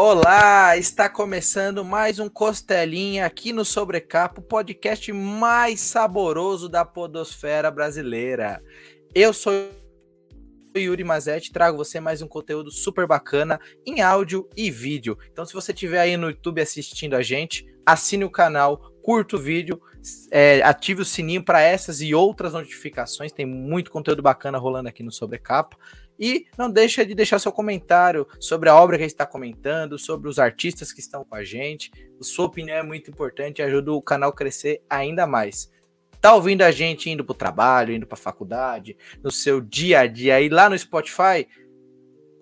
Olá, está começando mais um Costelinha aqui no Sobrecapo, podcast mais saboroso da podosfera brasileira. Eu sou Yuri Mazetti, trago você mais um conteúdo super bacana em áudio e vídeo. Então, se você estiver aí no YouTube assistindo a gente, assine o canal, curta o vídeo, é, ative o sininho para essas e outras notificações. Tem muito conteúdo bacana rolando aqui no Sobrecapa. E não deixa de deixar seu comentário sobre a obra que a gente está comentando, sobre os artistas que estão com a gente. Sua opinião é muito importante e ajuda o canal a crescer ainda mais. Tá ouvindo a gente indo para o trabalho, indo para a faculdade, no seu dia a dia aí lá no Spotify?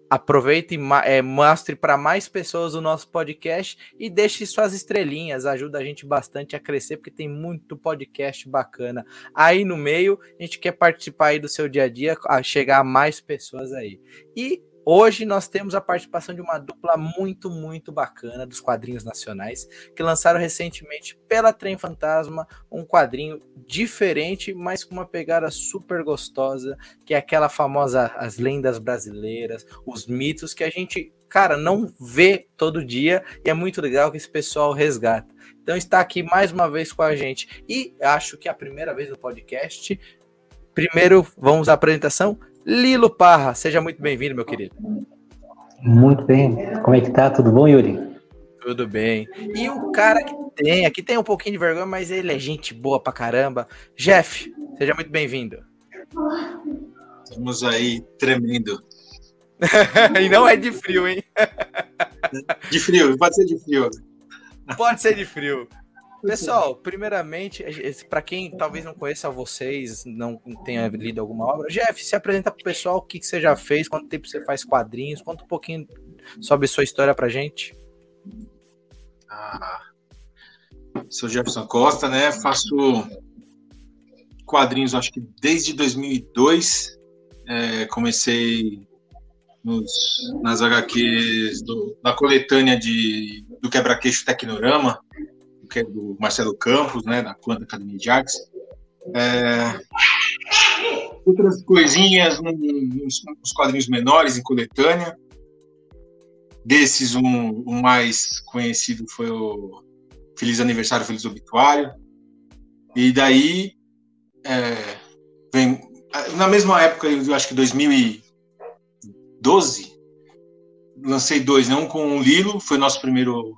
Aproveite e é, mostre para mais pessoas o nosso podcast e deixe suas estrelinhas, ajuda a gente bastante a crescer, porque tem muito podcast bacana aí no meio. A gente quer participar aí do seu dia a dia, a chegar a mais pessoas aí. E Hoje nós temos a participação de uma dupla muito, muito bacana dos quadrinhos nacionais, que lançaram recentemente pela Trem Fantasma um quadrinho diferente, mas com uma pegada super gostosa, que é aquela famosa as lendas brasileiras, os mitos que a gente, cara, não vê todo dia e é muito legal que esse pessoal resgata. Então está aqui mais uma vez com a gente e acho que é a primeira vez no podcast. Primeiro, vamos à apresentação. Lilo Parra, seja muito bem-vindo, meu querido. Muito bem. Como é que tá? Tudo bom, Yuri? Tudo bem. E o cara que tem, aqui tem um pouquinho de vergonha, mas ele é gente boa pra caramba. Jeff, seja muito bem-vindo. Estamos aí tremendo. e não é de frio, hein? de frio, pode ser de frio. Pode ser de frio. Pessoal, primeiramente, para quem talvez não conheça vocês, não tenha lido alguma obra, Jeff, se apresenta para o pessoal o que, que, você já fez, quanto tempo você faz quadrinhos, conta um pouquinho sobre sua história para gente. Ah, sou Jefferson Costa, né? Faço quadrinhos, acho que desde 2002. É, comecei nos, nas HQs do, da coletânea de, do Quebra-Queixo Tecnorama que é do Marcelo Campos, né, da Quanta Academia de Artes. É, outras coisinhas nos, nos, quadrinhos menores, em coletânea. Desses, um, o mais conhecido foi o Feliz Aniversário, Feliz Obituário. E daí, é, vem, na mesma época, eu acho que 2012, lancei dois, né? um com o Lilo, foi nosso primeiro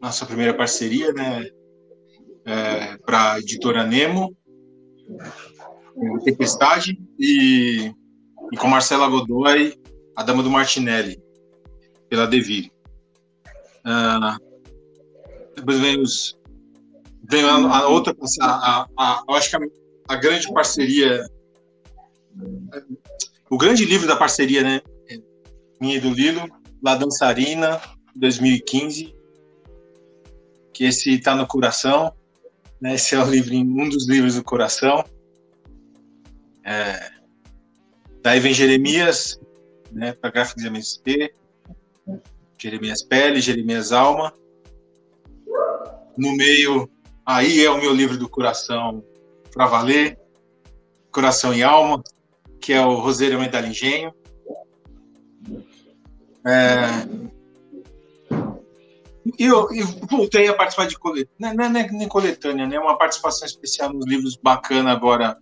nossa primeira parceria, né, é, para a editora Nemo, Tempestade, e, e com Marcela Godoy, A Dama do Martinelli, pela Devir. Uh, depois vem, os, vem a, a outra, a, a, eu acho que a, grande parceria, o grande livro da parceria, né, minha e do Lilo, La Dançarina, 2015, que esse está no coração, né? Esse é o livro, um dos livros do coração. É, daí vem Jeremias, né? Para Gráficos MSP, Jeremias Pele, Jeremias Alma. No meio, aí é o meu livro do coração para valer, Coração e Alma, que é o Roseiro Medalha Engenho. É, e eu, eu, voltei a participar de coletânea, não é nem coletânea, né? Uma participação especial nos livros bacana agora,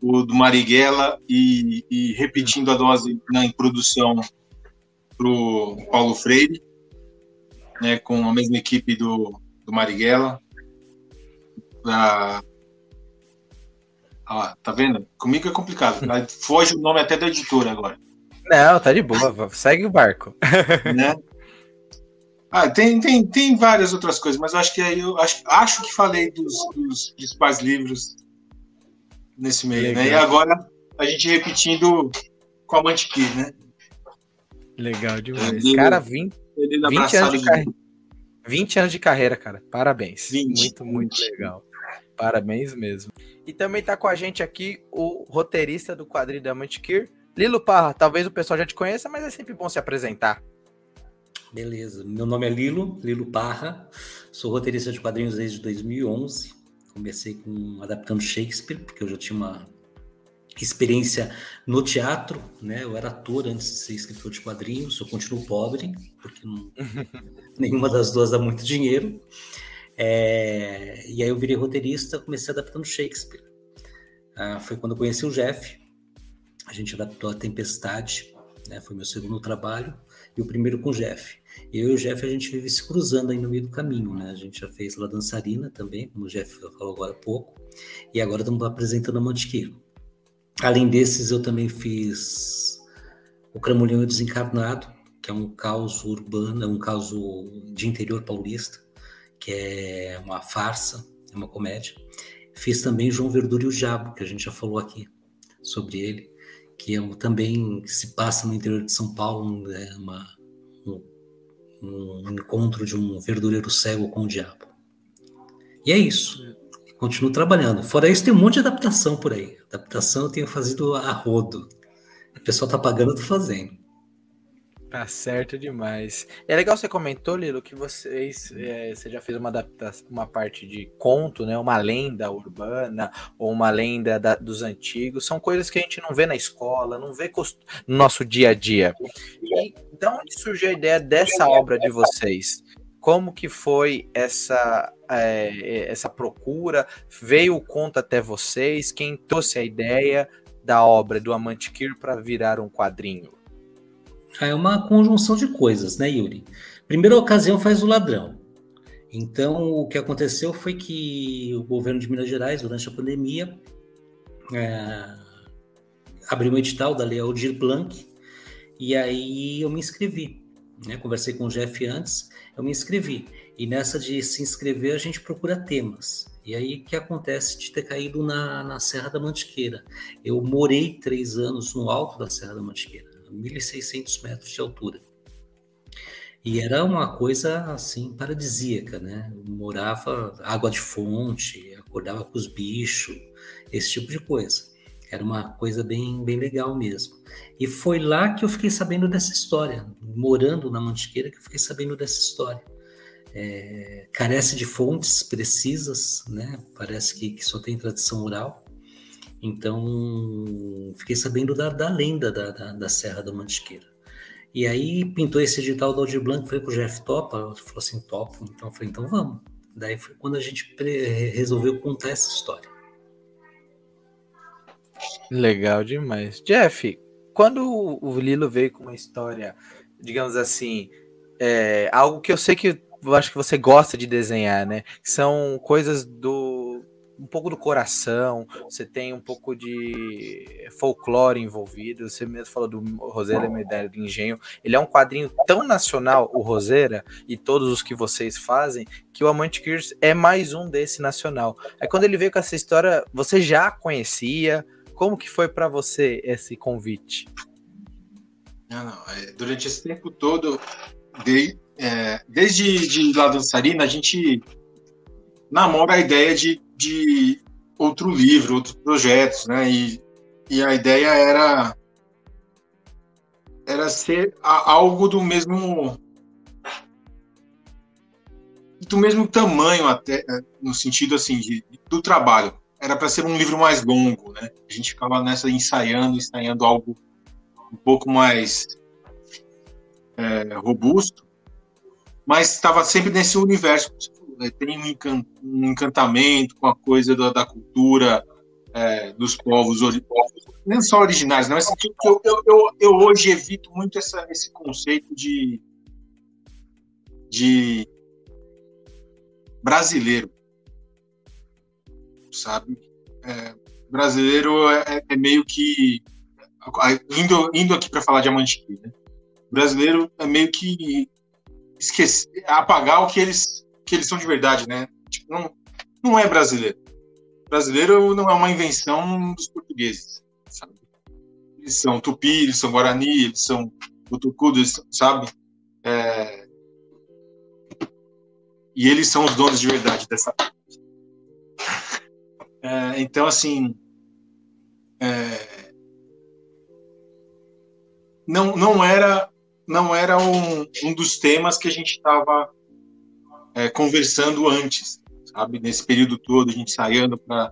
o do Marighella, e, e repetindo a dose na né, produção para o Paulo Freire, né? Com a mesma equipe do, do Marighella. Pra... Ah, tá vendo? Comigo é complicado. Foge o nome até da editora agora. Não, tá de boa. Segue o barco. Né? Ah, tem, tem, tem várias outras coisas, mas eu acho que aí eu acho, acho que falei dos, dos principais livros nesse meio, Legal. né? E agora a gente repetindo com a Mantiqueira, né? Legal demais. Ele, cara, 20, 20 anos de, carreira. 20 anos de carreira, cara. Parabéns. 20, muito, 20. muito legal. Parabéns mesmo. E também tá com a gente aqui o roteirista do quadrinho da Mantiqueira, Lilo Parra. Talvez o pessoal já te conheça, mas é sempre bom se apresentar. Beleza. Meu nome é Lilo, Lilo Parra. Sou roteirista de quadrinhos desde 2011. Comecei com adaptando Shakespeare, porque eu já tinha uma, experiência no teatro, né? Eu era ator antes de ser escritor de quadrinhos, eu continuo pobre, porque não, nenhuma das duas dá muito dinheiro. É, e aí eu virei roteirista, comecei adaptando Shakespeare. Ah, foi quando eu conheci o Jeff, a gente adaptou a Tempestade, né? Foi meu segundo trabalho e o primeiro com o Jeff. Eu e o Jeff a gente vive se cruzando aí no meio do caminho, né? A gente já fez La Dançarina também, como o Jeff falou agora há pouco, e agora estamos apresentando a Mantiqueiro. Além desses, eu também fiz O Cramolinho Desencarnado, que é um caos urbano, é um caos de interior paulista, que é uma farsa, é uma comédia. Fiz também João Verdura e o Diabo, que a gente já falou aqui sobre ele, que é também se passa no interior de São Paulo, é uma, um, um encontro de um verdureiro cego com o diabo. E é isso continuo trabalhando. Fora isso, tem um monte de adaptação por aí. Adaptação eu tenho fazido a rodo. O pessoal tá pagando, eu tô fazendo. Tá certo demais. É legal você comentou, Lilo, que vocês é, você já fez uma adaptação, uma parte de conto, né? Uma lenda urbana ou uma lenda da, dos antigos. São coisas que a gente não vê na escola, não vê no nosso dia a dia. E de onde surgiu a ideia dessa obra de vocês? como que foi essa, é, essa procura? Veio o conto até vocês? Quem trouxe a ideia da obra do Amante Kir para virar um quadrinho? É uma conjunção de coisas, né, Yuri? Primeira ocasião faz o ladrão. Então, o que aconteceu foi que o governo de Minas Gerais, durante a pandemia, é, abriu um edital da Lei Aldir Blanc, e aí eu me inscrevi. Né? Conversei com o Jeff antes, eu me inscrevi. E nessa de se inscrever, a gente procura temas. E aí que acontece de ter caído na, na Serra da Mantiqueira. Eu morei três anos no alto da Serra da Mantiqueira, 1.600 metros de altura. E era uma coisa assim paradisíaca, né? Morava água de fonte, acordava com os bichos, esse tipo de coisa. Era uma coisa bem, bem legal mesmo. E foi lá que eu fiquei sabendo dessa história, morando na Mantiqueira, que eu fiquei sabendo dessa história. É, carece de fontes precisas, né? Parece que, que, só tem tradição oral. Então, fiquei sabendo da, da lenda da, da, da, Serra da Mantiqueira. E aí pintou esse edital do Aldir Blanc, falei pro Jeff Topa, falou assim, topo. Então, eu falei, então vamos. Daí foi quando a gente resolveu contar essa história. Legal demais. Jeff, quando o Lilo veio com uma história, digamos assim, é, algo que eu sei que eu acho que você gosta de desenhar, né? São coisas do um pouco do coração, você tem um pouco de folclore envolvido, você mesmo falou do Roseira Medalha do Engenho, ele é um quadrinho tão nacional, o Roseira, e todos os que vocês fazem, que o Amante Gears é mais um desse nacional. Aí quando ele veio com essa história, você já conhecia, como que foi para você esse convite? Não, não, é, durante esse tempo todo, de, é, desde de La Dançarina, a gente namora a ideia de, de outro livro, outros projetos, né? E, e a ideia era era ser algo do mesmo do mesmo tamanho até no sentido assim de, do trabalho era para ser um livro mais longo, né? A gente ficava nessa ensaiando, ensaiando algo um pouco mais é, robusto, mas estava sempre nesse universo. Né? Tem um, encant encantamento com a coisa da, da cultura é, dos povos, não só originais, não. Tipo eu, eu, eu, eu, hoje evito muito essa, esse conceito de, de brasileiro sabe? É, brasileiro é, é, é, meio que indo, indo aqui para falar de Amantiqui, né? brasileiro é meio que esquecer, apagar o que eles que eles são de verdade, né? Tipo, não, não é brasileiro. Brasileiro não é uma invenção dos portugueses, sabe? Eles são tupi, eles são guarani, eles são utucudos, sabe? É... E eles são os donos de verdade dessa é, então, assim, é, não, não era, não era um, um dos temas que a gente estava é, conversando antes, sabe? Nesse período todo, a gente ensaiando para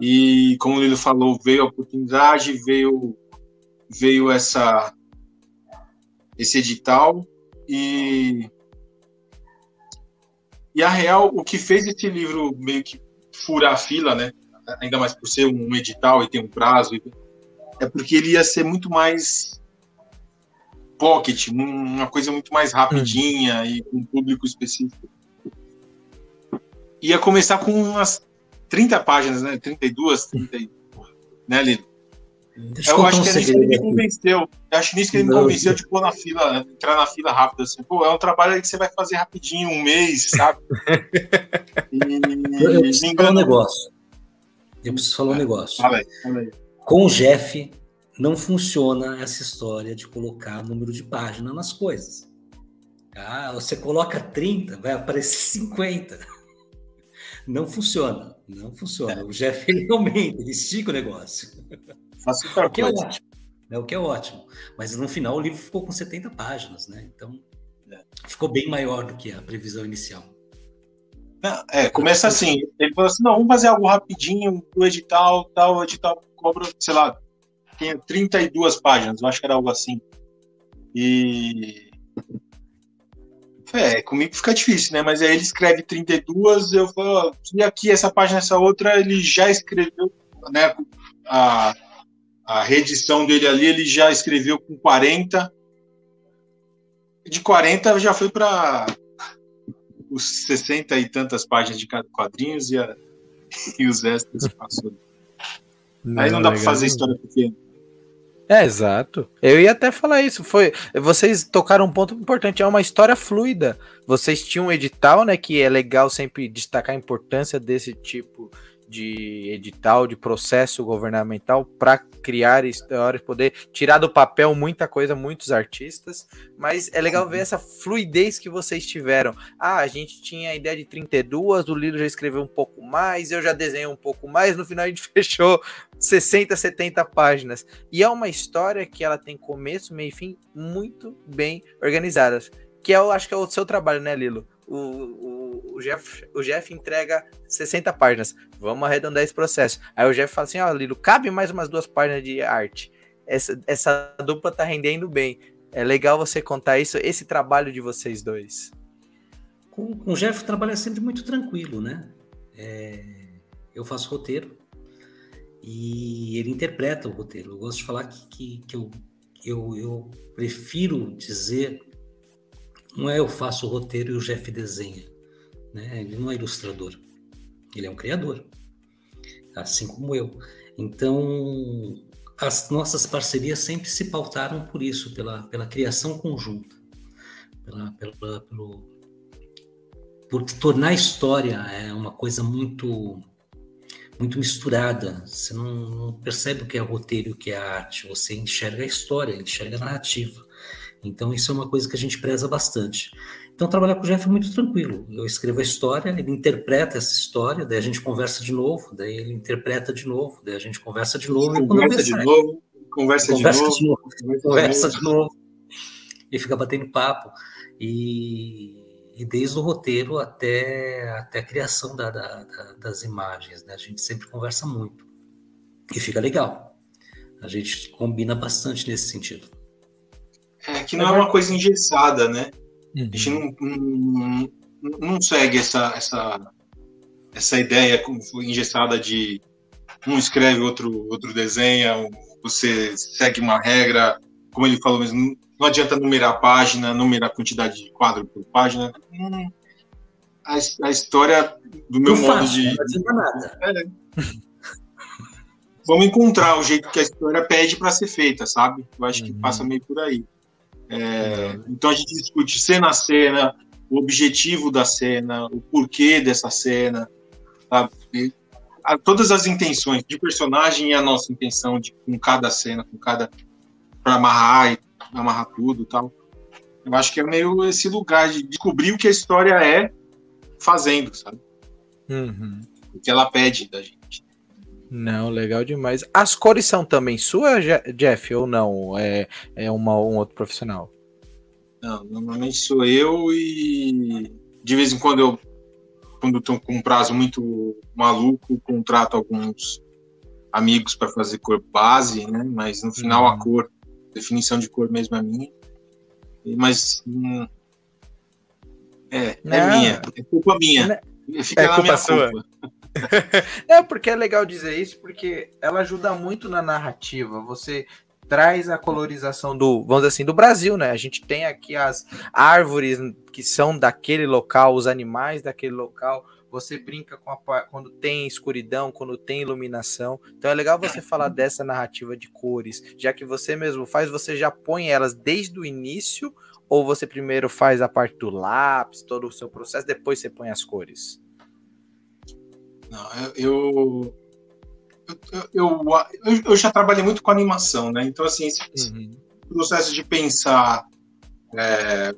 E como o Lilo falou, veio a oportunidade, veio veio essa esse edital e e a real o que fez esse livro meio que furar a fila, né? Ainda mais por ser um edital e ter um prazo, é porque ele ia ser muito mais pocket, uma coisa muito mais rapidinha hum. e com um público específico. Ia começar com umas 30 páginas, né? 32, 30, né, Lido? Deixa eu acho que é nisso que ele me convenceu. Eu acho nisso que ele me convenceu de pôr na fila, entrar na fila rápido, assim. Pô, é um trabalho que você vai fazer rapidinho, um mês, sabe? e, eu preciso falar um negócio. Eu preciso falar um negócio. Fala aí, fala aí. Com o Jeff, não funciona essa história de colocar número de página nas coisas. Ah, você coloca 30, vai aparecer 50. Não funciona, não funciona. É. O Jeff ele aumenta, ele estica o negócio. Faço o que é ótimo. É o que é ótimo. Mas no final o livro ficou com 70 páginas, né? Então é. ficou bem maior do que a previsão inicial. É, começa assim. Ele falou assim: não, vamos fazer algo rapidinho, o edital, tal, o edital cobra, sei lá, tinha 32 páginas, eu acho que era algo assim. E. É, comigo fica difícil, né? Mas aí ele escreve 32, eu falo, e aqui essa página, essa outra, ele já escreveu, né? A, a reedição dele ali, ele já escreveu com 40. De 40 já foi para os 60 e tantas páginas de cada quadrinhos e, a, e os extras passou. Não, Aí não dá para fazer história pequena. É, exato. Eu ia até falar isso. Foi, vocês tocaram um ponto importante. É uma história fluida. Vocês tinham um edital, né? Que é legal sempre destacar a importância desse tipo de edital, de processo governamental para criar histórias, poder tirar do papel muita coisa, muitos artistas, mas é legal ver essa fluidez que vocês tiveram. Ah, a gente tinha a ideia de 32, o Lilo já escreveu um pouco mais, eu já desenhei um pouco mais, no final a gente fechou 60, 70 páginas. E é uma história que ela tem começo, meio e fim muito bem organizadas, que eu acho que é o seu trabalho, né, Lilo? o, o, o, Jeff, o Jeff entrega 60 páginas. Vamos arredondar esse processo. Aí o Jeff fala assim: ó, oh, Lilo, cabe mais umas duas páginas de arte. Essa, essa dupla tá rendendo bem. É legal você contar isso, esse trabalho de vocês dois. Com, com o Jeff trabalha sempre muito tranquilo, né? É, eu faço roteiro e ele interpreta o roteiro. Eu gosto de falar que, que, que eu, eu, eu prefiro dizer não é eu faço o roteiro e o Jeff desenha. Né? Ele não é ilustrador. Ele é um criador. Assim como eu. Então, as nossas parcerias sempre se pautaram por isso, pela, pela criação conjunta. Pela, pela, pelo, por tornar a história é uma coisa muito muito misturada. Você não, não percebe o que é roteiro e o que é arte. Você enxerga a história, enxerga a narrativa. Então, isso é uma coisa que a gente preza bastante. Então, trabalhar com o Jeff é muito tranquilo. Eu escrevo a história, ele interpreta essa história, daí a gente conversa de novo, daí ele interpreta de novo, daí a gente conversa de novo. Conversa de novo, conversa, conversa de novo, de novo conversa de novo, e fica batendo papo. E, e desde o roteiro até, até a criação da, da, da, das imagens, né? a gente sempre conversa muito. E fica legal. A gente combina bastante nesse sentido. É que não é uma coisa engessada, né? Uhum. A gente não, não, não, segue essa, essa, essa ideia engessada de um escreve, outro, outro desenha, você segue uma regra, como ele falou mesmo, não adianta numerar a página, numerar a quantidade de quadro por página. Hum, a, a, história do meu não modo de. Não nada. É. Vamos encontrar o jeito que a história pede para ser feita, sabe? Eu acho que uhum. passa meio por aí. É, então a gente discute cena a cena, o objetivo da cena, o porquê dessa cena, sabe? A, todas as intenções de personagem e a nossa intenção de com cada cena, com cada para amarrar e amarrar tudo, tal. Eu acho que é meio esse lugar de descobrir o que a história é fazendo, sabe? Uhum. O que ela pede da gente. Não, legal demais. As cores são também suas, Jeff, ou não? É, é uma, um outro profissional? Não, normalmente sou eu e de vez em quando eu, quando estou com um prazo muito maluco, contrato alguns amigos para fazer cor base, né? Mas no final a uhum. cor, definição de cor mesmo é minha. Mas hum, é, é minha, é culpa minha. Fica é culpa sua. Culpa. é porque é legal dizer isso, porque ela ajuda muito na narrativa. Você traz a colorização do, vamos dizer assim, do Brasil, né? A gente tem aqui as árvores que são daquele local, os animais daquele local. Você brinca com a quando tem escuridão, quando tem iluminação. Então é legal você falar dessa narrativa de cores, já que você mesmo faz, você já põe elas desde o início ou você primeiro faz a parte do lápis, todo o seu processo, depois você põe as cores? Não, eu, eu, eu, eu, já trabalhei muito com animação, né? Então, assim, esse uhum. processo de pensar é,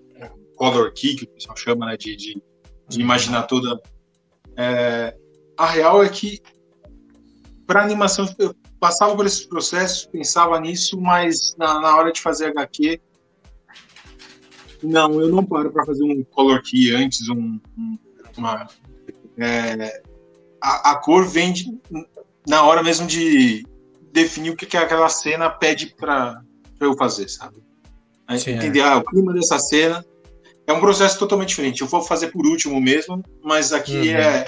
color key, que o pessoal chama, né? De, de, de uhum. imaginar toda. É, a real é que, para animação, eu passava por esses processos, pensava nisso, mas na, na hora de fazer HQ, não, eu não paro para fazer um color key antes, um, uma. É, a, a cor vem de, na hora mesmo de definir o que, que aquela cena pede para eu fazer, sabe? Sim, entender é. ah, o clima dessa cena é um processo totalmente diferente. Eu vou fazer por último mesmo, mas aqui uhum. é,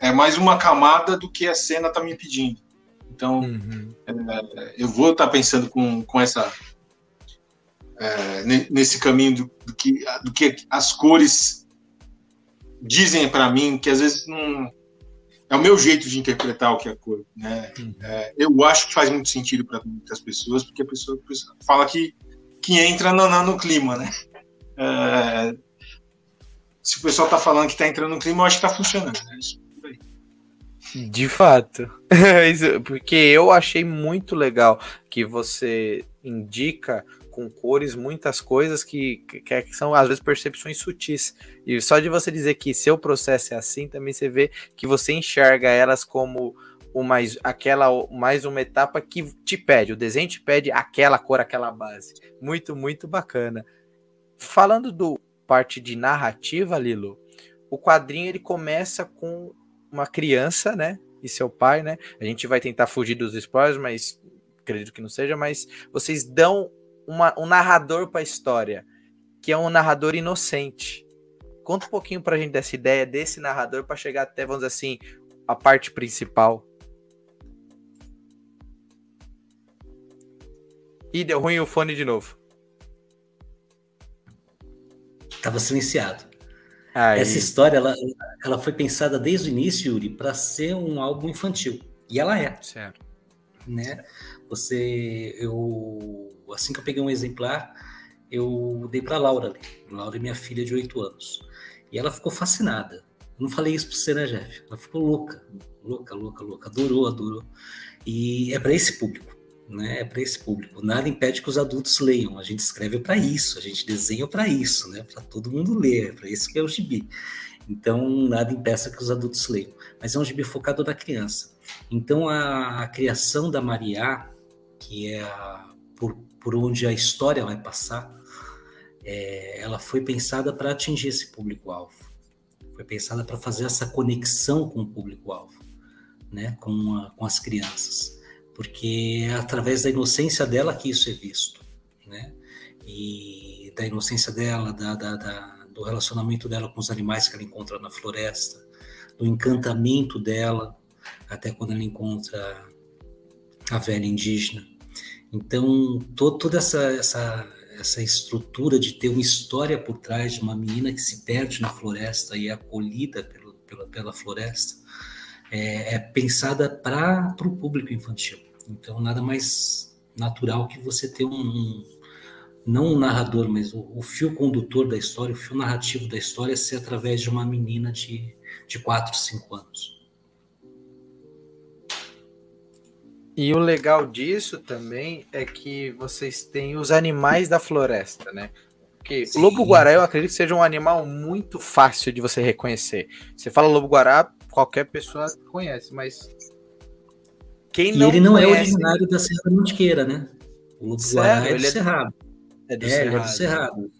é mais uma camada do que a cena está me pedindo. Então, uhum. é, eu vou estar tá pensando com, com essa é, nesse caminho do, do, que, do que as cores dizem para mim, que às vezes não é o meu jeito de interpretar o que é cor. Né? É, eu acho que faz muito sentido para muitas pessoas, porque a pessoa, a pessoa, fala que, que entra no, no, no clima, né? É, se o pessoal está falando que está entrando no clima, eu acho que está funcionando. Né? De fato. Porque eu achei muito legal que você indica com cores muitas coisas que, que, que, são às vezes percepções sutis. E só de você dizer que seu processo é assim, também você vê que você enxerga elas como mais aquela mais uma etapa que te pede, o desenho te pede aquela cor, aquela base. Muito, muito bacana. Falando do parte de narrativa, Lilo, o quadrinho ele começa com uma criança, né? E seu pai, né? A gente vai tentar fugir dos spoilers, mas acredito que não seja, mas vocês dão uma, um narrador para a história, que é um narrador inocente. Conta um pouquinho para a gente dessa ideia desse narrador para chegar até, vamos dizer assim, a parte principal. Ih, deu ruim o fone de novo. Tava silenciado. Aí. Essa história ela, ela foi pensada desde o início, Yuri, para ser um álbum infantil. E ela é. Certo. Né? Você, eu assim que eu peguei um exemplar, eu dei para Laura ali. Laura é minha filha de 8 anos. E ela ficou fascinada. Eu não falei isso para você, né, Jeff? Ela ficou louca, louca, louca, louca. Adorou, adorou. E é para esse público, né? É para esse público. Nada impede que os adultos leiam. A gente escreve para isso, a gente desenha para isso, né? Para todo mundo ler. É para isso que é o gibi. Então, nada impeça que os adultos leiam. Mas é um gibi focado na criança. Então, a, a criação da Maria, que é a, por por onde a história vai passar, é, ela foi pensada para atingir esse público-alvo. Foi pensada para fazer essa conexão com o público-alvo, né, com, a, com as crianças. Porque é através da inocência dela que isso é visto. Né? E da inocência dela, da, da, da, do relacionamento dela com os animais que ela encontra na floresta, do encantamento dela, até quando ela encontra a velha indígena. Então, to, toda essa, essa, essa estrutura de ter uma história por trás de uma menina que se perde na floresta e é acolhida pelo, pela, pela floresta é, é pensada para o público infantil. Então, nada mais natural que você ter um, um não um narrador, mas o, o, fio condutor da história, o fio narrativo da história ser através de uma menina de, de 4, 5 anos. E o legal disso também é que vocês têm os animais da floresta, né? Porque Sim. o lobo-guará eu acredito que seja um animal muito fácil de você reconhecer. Você fala lobo-guará, qualquer pessoa conhece, mas quem não e ele não é conhece... é originário da Serra da Mantiqueira, né? O lobo-guará é do é... Cerrado. É do, é, Cerrado. é do Cerrado.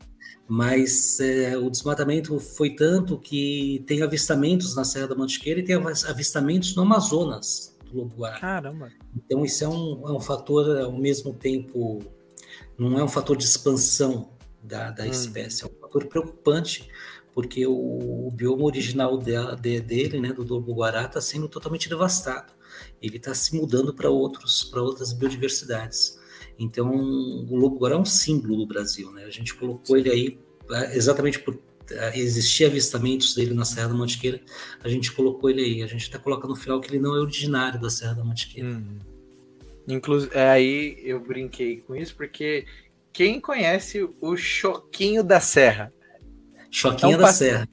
Mas é, o desmatamento foi tanto que tem avistamentos na Serra da Mantiqueira e tem avistamentos no Amazonas do lobo-guará. Caramba! Então isso é um, é um fator, ao mesmo tempo, não é um fator de expansão da, da hum. espécie, é um fator preocupante, porque o, o bioma original de, de, dele, né, do lobo-guará, está sendo totalmente devastado. Ele está se mudando para outros, para outras biodiversidades. Então, o lobo-guará é um símbolo do Brasil, né? A gente colocou ele aí é, exatamente por é, existir avistamentos dele na Serra da Mantiqueira, a gente colocou ele aí. A gente até coloca no final que ele não é originário da Serra da Mantiqueira. Hum. Inclusive, é, aí eu brinquei com isso, porque quem conhece o Choquinho da Serra? Choquinho é um da Serra.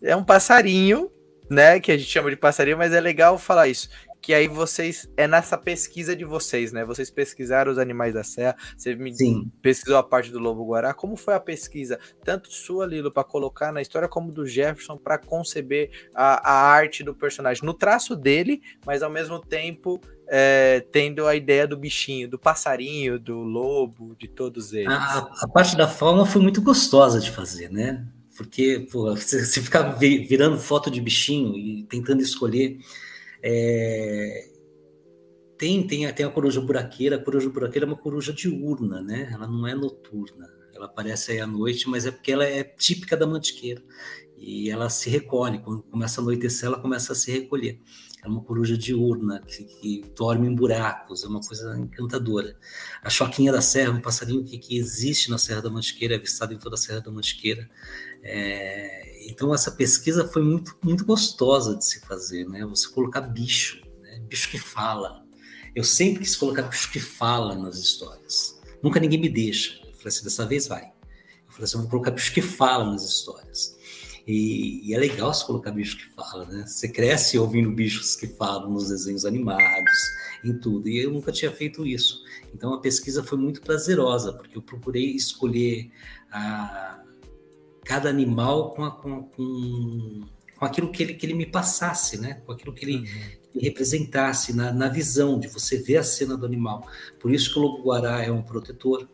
É um passarinho, né? Que a gente chama de passarinho, mas é legal falar isso que aí vocês é nessa pesquisa de vocês, né? Vocês pesquisaram os animais da serra, você me Sim. pesquisou a parte do lobo guará. Como foi a pesquisa, tanto sua Lilo para colocar na história como do Jefferson para conceber a, a, arte do personagem no traço dele, mas ao mesmo tempo é, tendo a ideia do bichinho, do passarinho, do lobo, de todos eles. A, a parte da fauna foi muito gostosa de fazer, né? Porque pô, você, você ficar virando foto de bichinho e tentando escolher é, tem, tem, tem a coruja buraqueira, a coruja buraqueira é uma coruja diurna, né? Ela não é noturna. Ela aparece aí à noite, mas é porque ela é típica da mantiqueira. E ela se recolhe, quando começa a anoitecer, ela começa a se recolher. É uma coruja diurna que, que dorme em buracos, é uma coisa encantadora. A choquinha da serra, um passarinho que, que existe na Serra da Mantiqueira, é avistado em toda a Serra da Mantiqueira. É, então essa pesquisa foi muito, muito gostosa de se fazer, né? Você colocar bicho, né? bicho que fala. Eu sempre quis colocar bicho que fala nas histórias. Nunca ninguém me deixa. Eu falei assim, dessa vez vai. Eu falei assim, eu vou colocar bicho que fala nas histórias. E, e, é legal se colocar bicho que fala, né? Você cresce ouvindo bichos que falam nos desenhos animados, em tudo. E eu nunca tinha feito isso. Então a pesquisa foi muito prazerosa, porque eu procurei escolher a cada animal com, a, com, com, com, aquilo que ele, que ele me passasse, né? Com aquilo que ele, uhum. ele representasse na, na visão de você ver a cena do animal. Por isso que o lobo-guará é um protetor,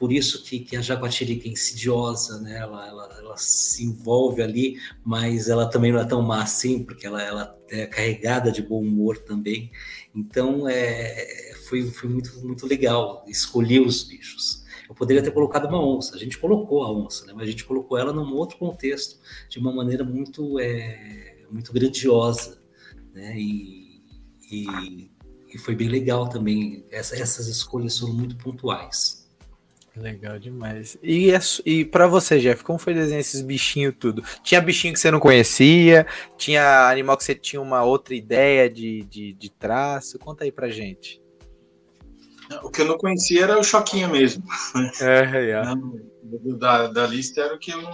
por isso que, que a jaguatirica é insidiosa, né? Ela, ela, ela, se envolve ali, mas ela também não é tão má assim, porque ela, ela é carregada de bom humor também. Então, é, foi, foi muito, muito legal escolher os bichos. Eu poderia ter colocado uma onça, a gente colocou a onça, né? mas a gente colocou ela num outro contexto, de uma maneira muito, é, muito grandiosa. Né? E, e, e, foi bem legal também. Essa, essas escolhas foram muito pontuais. Legal demais. E, e para você, Jeff, como foi desenhar esses bichinhos tudo? Tinha bichinho que você não conhecia? Tinha animal que você tinha uma outra ideia de, de, de traço? Conta aí pra gente. O que eu não conhecia era o Choquinha mesmo. É, é. Da, da lista era o que eu não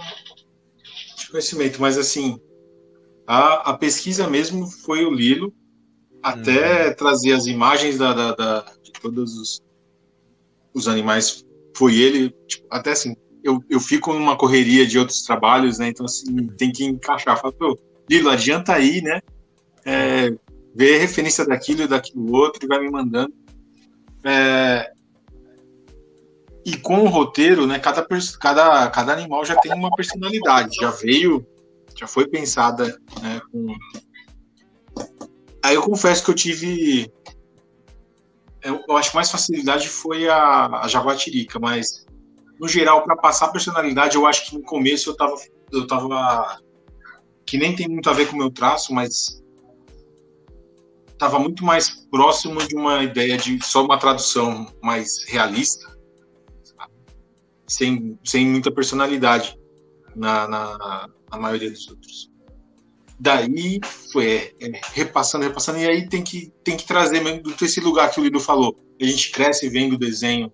tinha conhecimento. Mas, assim, a, a pesquisa mesmo foi o Lilo, até uhum. trazer as imagens da, da, da, de todos os, os animais. Foi ele, tipo, até assim, eu, eu fico numa correria de outros trabalhos, né? Então, assim, uhum. tem que encaixar. Fala, pô, Lilo, adianta aí, né? É, ver referência daquilo e daquilo outro e vai me mandando. É, e com o roteiro, né, cada, cada, cada animal já tem uma personalidade, já veio, já foi pensada. Né, com... Aí eu confesso que eu tive. Eu, eu acho que mais facilidade foi a, a Jaguatirica, mas no geral, para passar personalidade, eu acho que no começo eu tava, eu tava. que nem tem muito a ver com o meu traço, mas estava muito mais próximo de uma ideia de só uma tradução mais realista, sem, sem muita personalidade na, na, na maioria dos outros. Daí foi é, é, repassando, repassando, e aí tem que, tem que trazer mesmo esse lugar que o Lido falou. A gente cresce vendo o desenho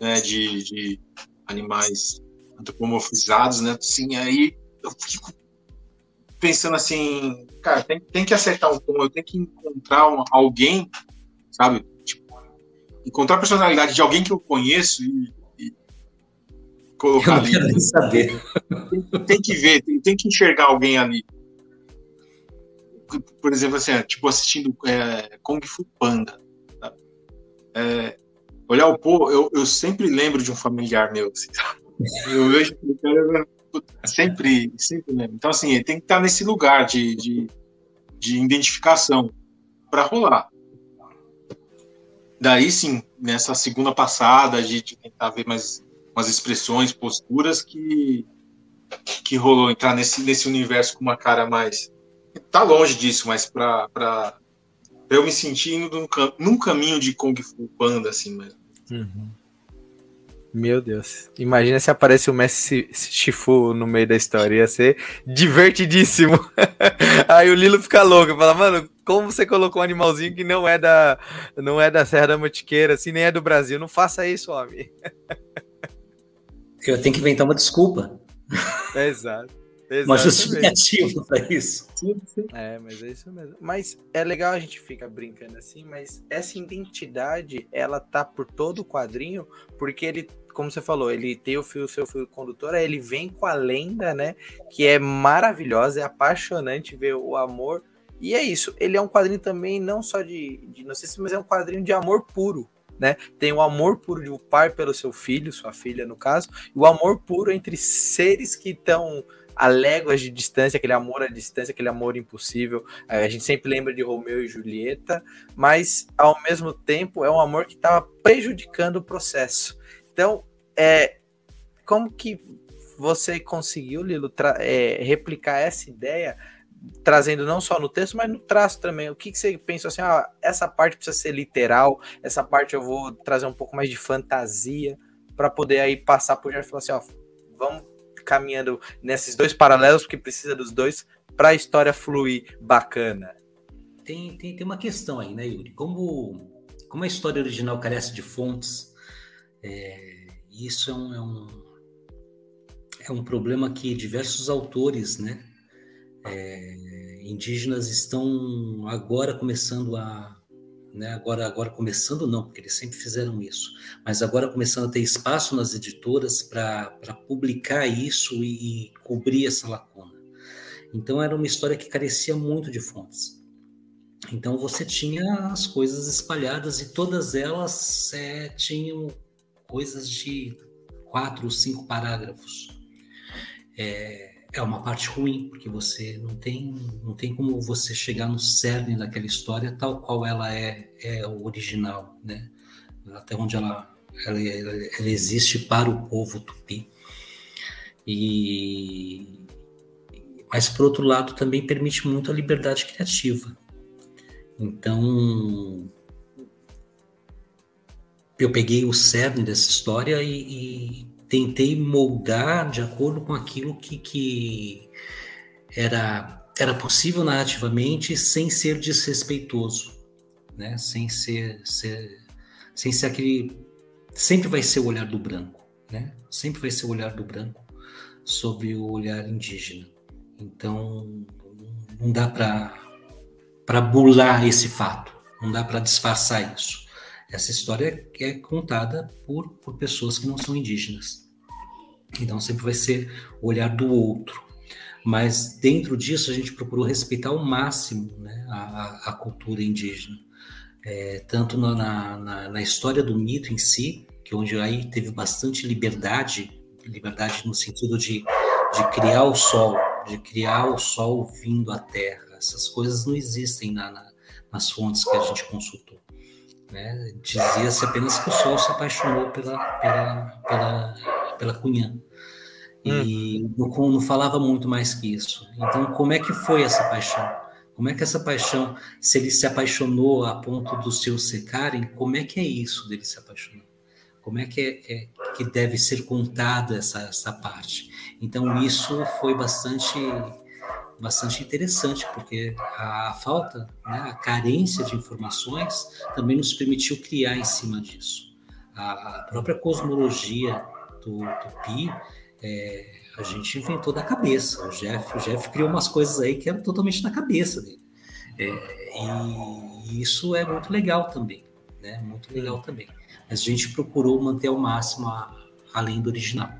né, de, de animais antropomorfizados, né? Assim, aí eu fico pensando assim, cara, tem, tem que acertar um tom, eu tenho que encontrar um, alguém, sabe? Tipo, encontrar a personalidade de alguém que eu conheço e, e colocar eu ali. Saber. Tem, tem, que ver, tem, tem, que enxergar alguém ali. Por exemplo, assim, tipo, assistindo é, Kung Fu Panda. É, olhar o pô, eu, eu sempre lembro de um familiar meu. Assim, eu vejo o cara sempre, sempre lembro. Então, assim, tem que estar nesse lugar de, de, de identificação para rolar. daí sim, nessa segunda passada, a gente tentar ver mais umas expressões, posturas que que rolou entrar nesse, nesse universo com uma cara mais. Tá longe disso, mas pra, pra, eu me sentir indo num, num, caminho de Kung Fu Panda, assim mesmo. Uhum. Meu Deus. Imagina se aparece o Messi Shifu no meio da história. Ia ser divertidíssimo. Aí o Lilo fica louco. Fala, mano, como você colocou um animalzinho que não é da, não é da Serra da Mantiqueira, assim, nem é do Brasil? Não faça isso, homem. Eu tenho que inventar uma desculpa. Exato. Uma justificativa para isso. É, mas é isso mesmo. Mas é legal a gente ficar brincando assim, mas essa identidade, ela tá por todo o quadrinho, porque ele, como você falou, ele tem o fio, seu fio condutor, ele vem com a lenda, né? Que é maravilhosa, é apaixonante ver o amor. E é isso, ele é um quadrinho também, não só de, de inocência, mas é um quadrinho de amor puro né? Tem o amor puro de um pai pelo seu filho, sua filha no caso, e o amor puro entre seres que estão a léguas de distância, aquele amor à distância, aquele amor impossível. A gente sempre lembra de Romeu e Julieta, mas ao mesmo tempo é um amor que estava prejudicando o processo. Então, é, como que você conseguiu, Lilo, é, replicar essa ideia trazendo não só no texto, mas no traço também. O que, que você pensa assim, ah, essa parte precisa ser literal, essa parte eu vou trazer um pouco mais de fantasia para poder aí passar por já e falar assim, ó, vamos caminhando nesses dois paralelos, porque precisa dos dois para a história fluir bacana. Tem, tem, tem uma questão aí, né, Yuri? Como, como a história original carece de fontes, é, isso é um, é um, é um problema que diversos autores, né, é, indígenas estão agora começando a né, agora agora começando não porque eles sempre fizeram isso. Mas agora começando a ter espaço nas editoras para publicar isso e, e, cobrir essa lacuna. Então era uma história que carecia muito de fontes. Então você tinha as coisas espalhadas e todas elas é, tinham coisas de quatro ou cinco parágrafos. É, é uma parte ruim, porque você não tem, não tem como você chegar no cerne daquela história tal qual ela é, é original, né? Até onde ela, ela, ela existe para o povo tupi. E mas por outro lado também permite muito a liberdade criativa. Então eu peguei o cerne dessa história e, e tentei moldar de acordo com aquilo que, que era, era possível narrativamente sem ser desrespeitoso, né? sem ser, ser, sem ser aquele. Sempre vai ser o olhar do branco, né? sempre vai ser o olhar do branco sobre o olhar indígena. Então, não dá para bular esse fato, não dá para disfarçar isso. Essa história é contada por, por pessoas que não são indígenas. Então sempre vai ser o olhar do outro. Mas dentro disso a gente procurou respeitar ao máximo né, a, a, cultura indígena. É, tanto na, na, na, história do mito em si, que onde aí teve bastante liberdade, liberdade no sentido de, de criar o sol, de criar o sol vindo à terra. Essas coisas não existem na, na, nas fontes que a gente consultou. Né? Dizia-se apenas que o Sol se apaixonou pela, pela, pela, pela Cunhã. E hum. não, não falava muito mais que isso. Então, como é que foi essa paixão? Como é que essa paixão, se ele se apaixonou a ponto dos seus secarem, como é que é isso dele se apaixonar? Como é que, é, é, que deve ser contada essa, essa parte? Então, isso foi bastante bastante interessante, porque a falta, né, a carência de informações também nos permitiu criar em cima disso. A, a própria cosmologia do Tupi, é, a gente inventou da cabeça. O Jeff, o Jeff criou umas coisas aí que eram totalmente na cabeça dele. É, e, isso é muito legal também, né? Muito legal também. Mas a gente procurou manter ao máximo a, a lenda original.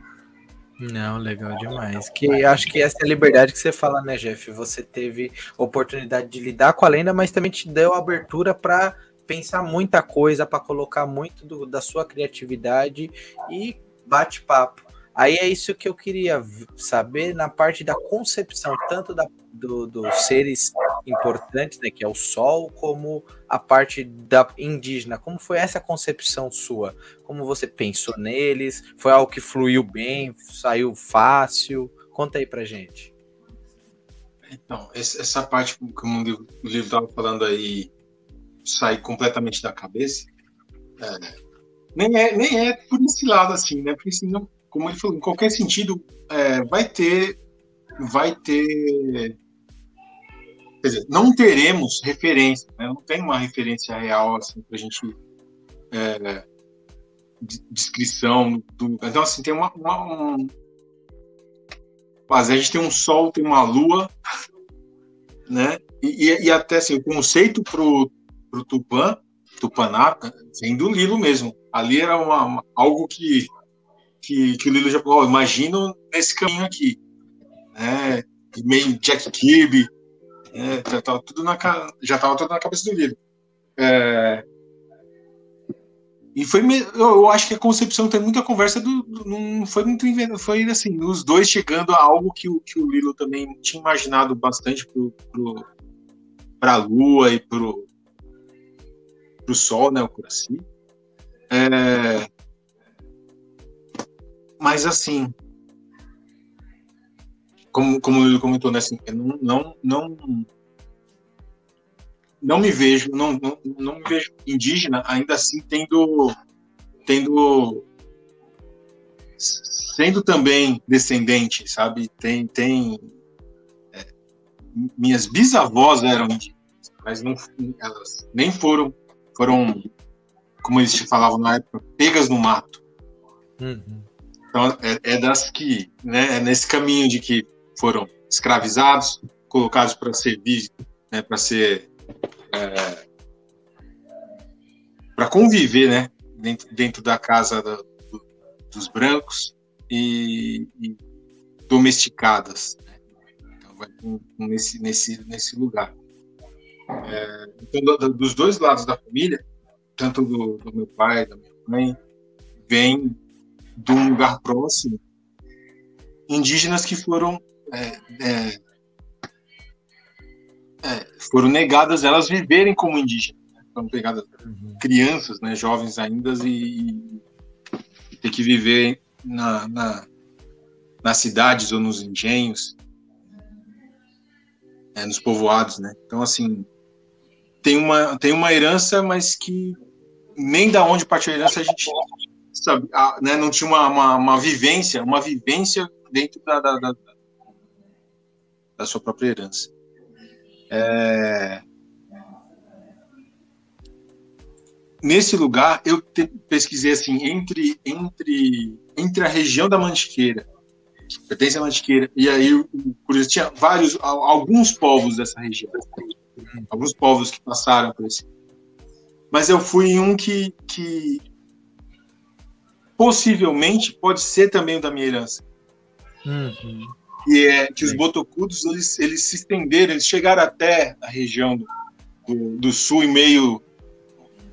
Não, legal demais. Que acho que essa é a liberdade que você fala, né, Jeff? Você teve oportunidade de lidar com a lenda, mas também te deu abertura para pensar muita coisa, para colocar muito do, da sua criatividade e bate-papo. Aí é isso que eu queria saber na parte da concepção, tanto da, do, dos seres importantes, né, que é o sol, como a parte da indígena. Como foi essa concepção sua? Como você pensou neles? Foi algo que fluiu bem, saiu fácil? Conta aí pra gente. Então, essa parte, como o livro estava falando aí, sai completamente da cabeça, é, nem, é, nem é por esse lado assim, né? Porque assim, não, como ele falou, em qualquer sentido, é, vai ter. Vai ter. Quer dizer, não teremos referência, né? não tem uma referência real assim, para a gente. É, descrição do. Então, assim, tem uma. uma um, mas a gente tem um sol, tem uma lua, né? E, e até assim, o conceito pro, pro Tupã, Tupaná, vem do Lilo mesmo. Ali era uma, uma algo que, que, que o Lilo já falou, oh, imagino nesse caminho aqui. Né? Meio Jack Kirby, né? já estava tudo na já estava tudo na cabeça do Lilo. É, e foi, eu acho que a concepção tem muita conversa do, do não foi muito foi assim, os dois chegando a algo que o, que o Lilo também tinha imaginado bastante pro, pra Lua e pro, pro Sol, né, o Curaci. É, mas assim, como, como Lilo comentou, né, assim, não, não, não não me vejo, não, não, não me vejo indígena ainda assim tendo, tendo sendo também descendente, sabe? Tem, tem é, minhas bisavós eram indígenas, mas não, elas nem foram, foram, como eles falavam na época, pegas no mato. Uhum. Então é, é, das que, né, é nesse caminho de que foram escravizados, colocados para servir, né, para ser é, para conviver, né, dentro, dentro da casa do, dos brancos e, e domesticadas. Né? Então, vai nesse, nesse, nesse lugar. É, então, do, dos dois lados da família, tanto do, do meu pai, da minha mãe, vem de um lugar próximo indígenas que foram foram negadas elas viverem como indígenas. Né? Foram pegadas uhum. crianças, né, jovens ainda, e, e ter que viver na, na, nas cidades ou nos engenhos, é, nos povoados, né? Então, assim, tem uma, tem uma herança, mas que nem da onde partiu a herança a gente sabe, a, né, não tinha uma, uma, uma, vivência, uma vivência dentro da, da, da, da sua própria herança. É... Nesse lugar, eu pesquisei assim entre entre entre a região da Mantiqueira, que pertence à Mantiqueira, e aí por isso tinha vários alguns povos dessa região, alguns povos que passaram por esse. Mas eu fui em um que que possivelmente pode ser também o da minha herança. Uhum que é que os botocudos eles, eles se estenderam, eles chegaram até a região do, do sul e meio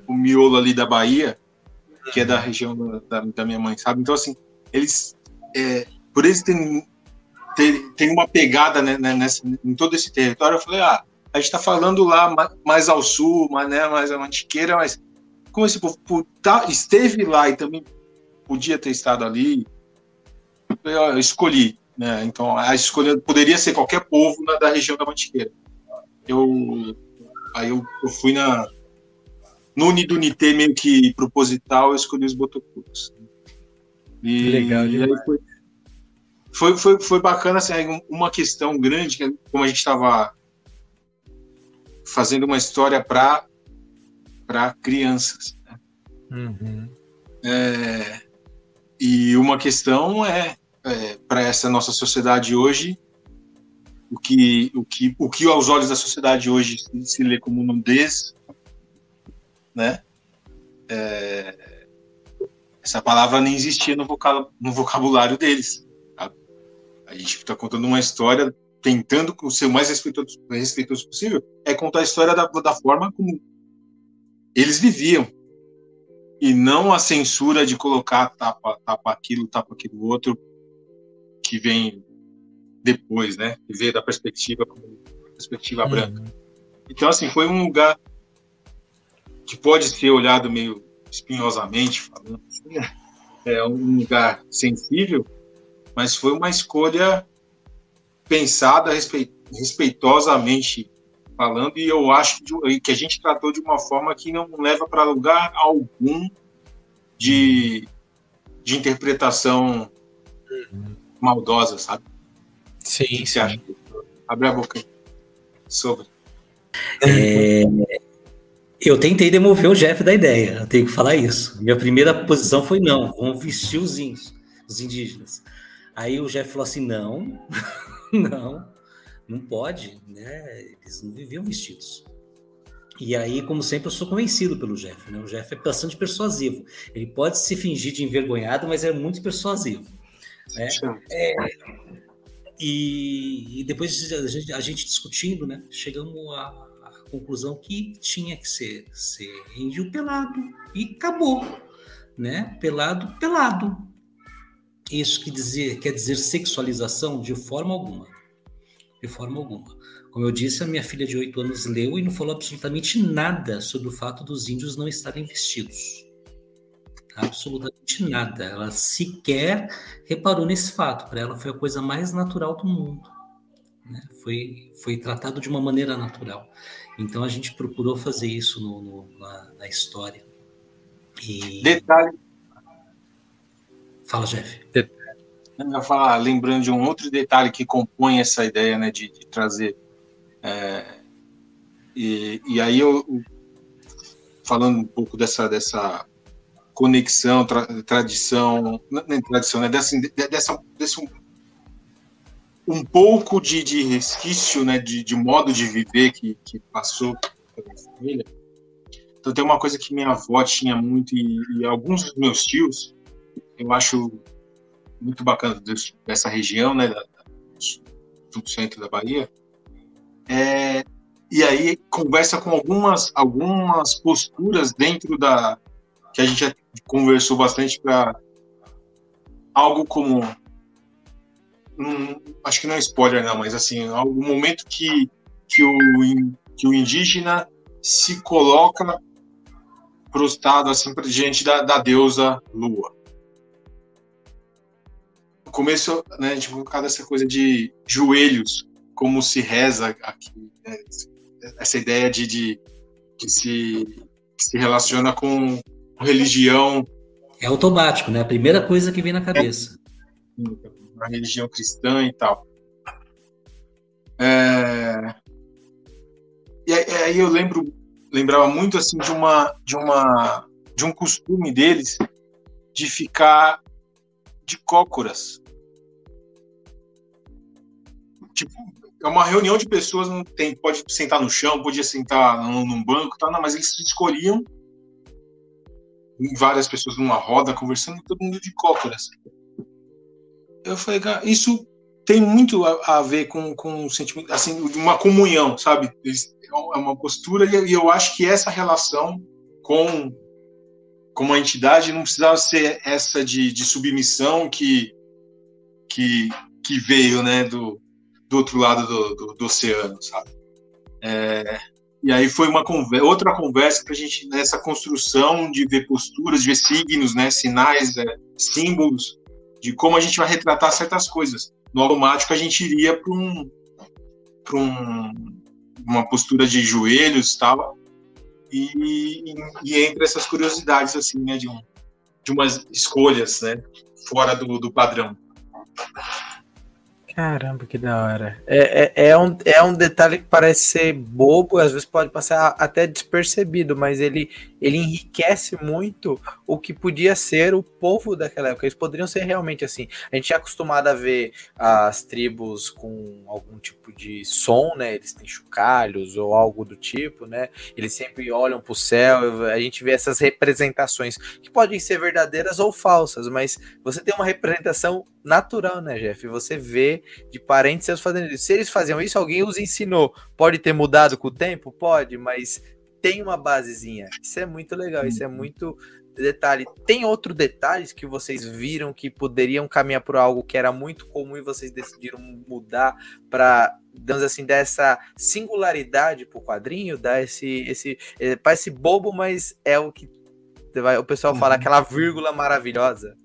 o miolo ali da Bahia, que é da região da, da minha mãe, sabe? Então assim, eles é, por eles terem, ter, uma pegada né, né, nessa, em todo esse território, eu falei, ah, a gente está falando lá mais ao sul, mais, né, mais a Mantiqueira, mas como esse povo tá, esteve lá e também podia ter estado ali, eu, eu escolhi né? Então, a escolha poderia ser qualquer povo na, da região da Mantiqueira. Eu, aí eu, eu fui na, no Unidunité meio que proposital, eu escolhi os Botocudos. E, Legal, e aí foi, foi, foi, foi bacana, assim, uma questão grande, que como a gente estava fazendo uma história para crianças. Né? Uhum. É, e uma questão é é, para essa nossa sociedade hoje, o que, o, que, o que aos olhos da sociedade hoje se, se lê como nudez, né? É, essa palavra nem existia no, no vocabulário deles. A gente está contando uma história, tentando ser o mais respeitoso, respeitoso possível, é contar a história da, da forma como eles viviam. E não a censura de colocar tapa, tapa aquilo, tapa aquilo outro, que vem depois, né? Que vê da perspectiva perspectiva uhum. branca. Então, assim, foi um lugar que pode ser olhado meio espinhosamente, falando assim, né? é um lugar sensível, mas foi uma escolha pensada respeitosamente falando, e eu acho que, que a gente tratou de uma forma que não leva para lugar algum de, de interpretação maldosa, sabe? Sim, que sim. Acha? Abre a boca sobre. É, eu tentei demover o Jeff da ideia, eu tenho que falar isso. Minha primeira posição foi não, vamos vestir os índios, os indígenas. Aí o Jeff falou assim: não, não, não pode, né? Eles não viviam vestidos. E aí, como sempre, eu sou convencido pelo Jeff, né? O Jeff é bastante persuasivo. Ele pode se fingir de envergonhado, mas é muito persuasivo. Né? É, e, e, depois a gente, a gente, discutindo, né? Chegamos à, à, conclusão que tinha que ser, ser índio pelado. E acabou, né? Pelado, pelado. Isso que dizer, quer dizer sexualização de forma alguma. De forma alguma. Como eu disse, a minha filha de 8 anos leu e não falou absolutamente nada sobre o fato dos índios não estarem vestidos. Absolutamente nada. Ela sequer reparou nesse fato. Para ela foi a coisa mais natural do mundo. Né? Foi, foi tratado de uma maneira natural. Então a gente procurou fazer isso no, no, na, na, história. E... Detalhe, Fala, Jeff. Eu ia falar, lembrando de um outro detalhe que compõe essa ideia né, de, de trazer. É, e, e aí eu, falando um pouco dessa, dessa conexão, tra, tradição, não é tradição, né, dessa, dessa, desse um, um pouco de, de resquício, né, de, de modo de viver que, que passou pela família. Então tem uma coisa que minha avó tinha muito e, e alguns dos meus tios eu acho muito bacana dessa região, né, do centro da Bahia. É, e aí conversa com algumas algumas posturas dentro da que a gente já conversou bastante para algo como um, acho que não é spoiler não, mas assim, algum momento que que o que o indígena se coloca prostrado assim diante da, da deusa Lua começo, né, a gente colocar essa coisa de joelhos, como se reza aqui, né? essa ideia de, de se, que se relaciona com religião. É automático, né? A primeira coisa que vem na cabeça. A religião cristã e tal. É... E aí eu lembro, lembrava muito assim de uma, de uma, de um costume deles de ficar de cócoras tipo, é uma reunião de pessoas, não tem, pode sentar no chão, podia sentar num, num banco, tá, não, mas eles escolhiam várias pessoas numa roda conversando, todo mundo de cócoras. Eu falei, cara, isso tem muito a, a ver com, com o sentimento, assim, de uma comunhão, sabe? É uma postura e eu acho que essa relação com com uma entidade não precisava ser essa de, de submissão que, que, que veio, né, do, do outro lado do, do, do oceano, sabe? É, e aí foi uma conversa, outra conversa para a gente nessa construção de ver posturas, de ver signos, né, sinais, é, símbolos, de como a gente vai retratar certas coisas. No automático a gente iria para um, para um, uma postura de joelhos, tal, e, e, e, entre essas curiosidades assim, né, de, um, de umas escolhas, né, fora do, do padrão. Caramba, que da hora. É, é, é, um, é um detalhe que parece ser bobo, às vezes pode passar até despercebido, mas ele, ele enriquece muito o que podia ser o povo daquela época. Eles poderiam ser realmente assim. A gente é acostumado a ver as tribos com algum tipo de som, né? Eles têm chocalhos ou algo do tipo, né? Eles sempre olham para o céu. A gente vê essas representações que podem ser verdadeiras ou falsas, mas você tem uma representação natural, né, Jeff? Você vê de parentes seus fazendo isso. Se eles faziam isso, alguém os ensinou. Pode ter mudado com o tempo? Pode, mas tem uma basezinha. Isso é muito legal, isso é muito detalhe. Tem outros detalhes que vocês viram que poderiam caminhar por algo que era muito comum e vocês decidiram mudar para, digamos assim, dar essa singularidade pro quadrinho, dar esse, esse, é, parece bobo, mas é o que o pessoal uhum. fala aquela vírgula maravilhosa.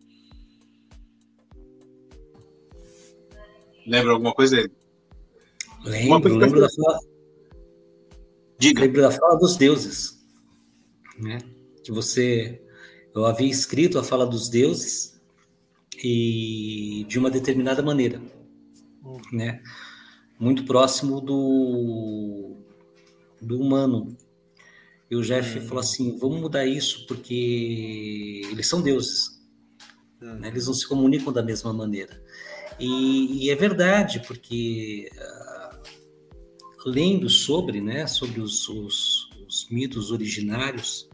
Lembra alguma coisa dele? Lembro, lembro da fala. Diga. Lembro da fala dos deuses, né? Que você eu havia escrito a fala dos deuses e de uma determinada maneira, né? Muito próximo do do humano. E o Jeff hum. falou assim: vamos mudar isso porque eles são deuses. Hum. Né? Eles não se comunicam da mesma maneira. E, e é verdade, porque uh, lendo sobre, né, sobre os, os, os mitos originários,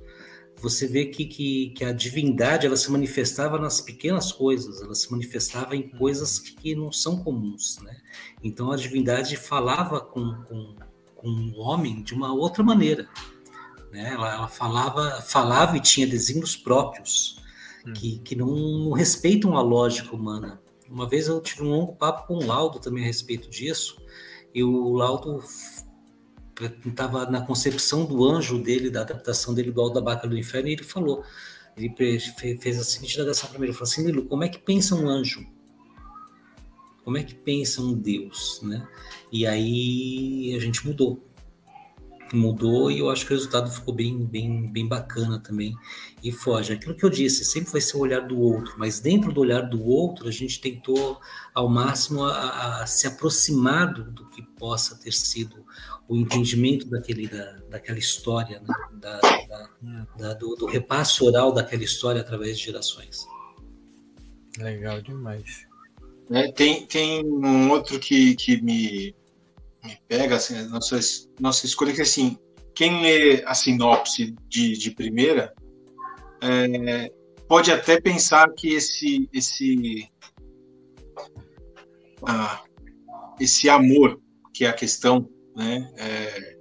você vê que, que, que, a divindade ela se manifestava nas pequenas coisas, ela se manifestava em coisas que, que não são comuns, né? Então a divindade falava com, com, com o homem de uma outra maneira, né? Ela, ela falava, falava e tinha desígnios próprios hum. que, que não, não respeitam a lógica humana. Uma vez eu tive um longo papo com o Laudo também a respeito disso, e o Laudo estava na concepção do anjo dele, da adaptação dele do Alto da Baca do Inferno, e ele falou, ele fez a seguinte indagação primeiro, ele falou assim, Lilo, como é que pensa um anjo? Como é que pensa um Deus, né? E aí a gente mudou mudou e eu acho que o resultado ficou bem, bem, bem bacana também e foge. Aquilo que eu disse, sempre vai ser o olhar do outro, mas dentro do olhar do outro a gente tentou ao máximo a, a se aproximar do, do, que possa ter sido o entendimento daquele, da, daquela história, né? da, da, da do, do repasse oral daquela história através de gerações. Legal demais. É, tem, tem um outro que, que me, me pega, assim, nossa, nossa escolha que assim, quem lê a sinopse de, de primeira é, pode até pensar que esse esse ah, esse amor que é a questão, né, é,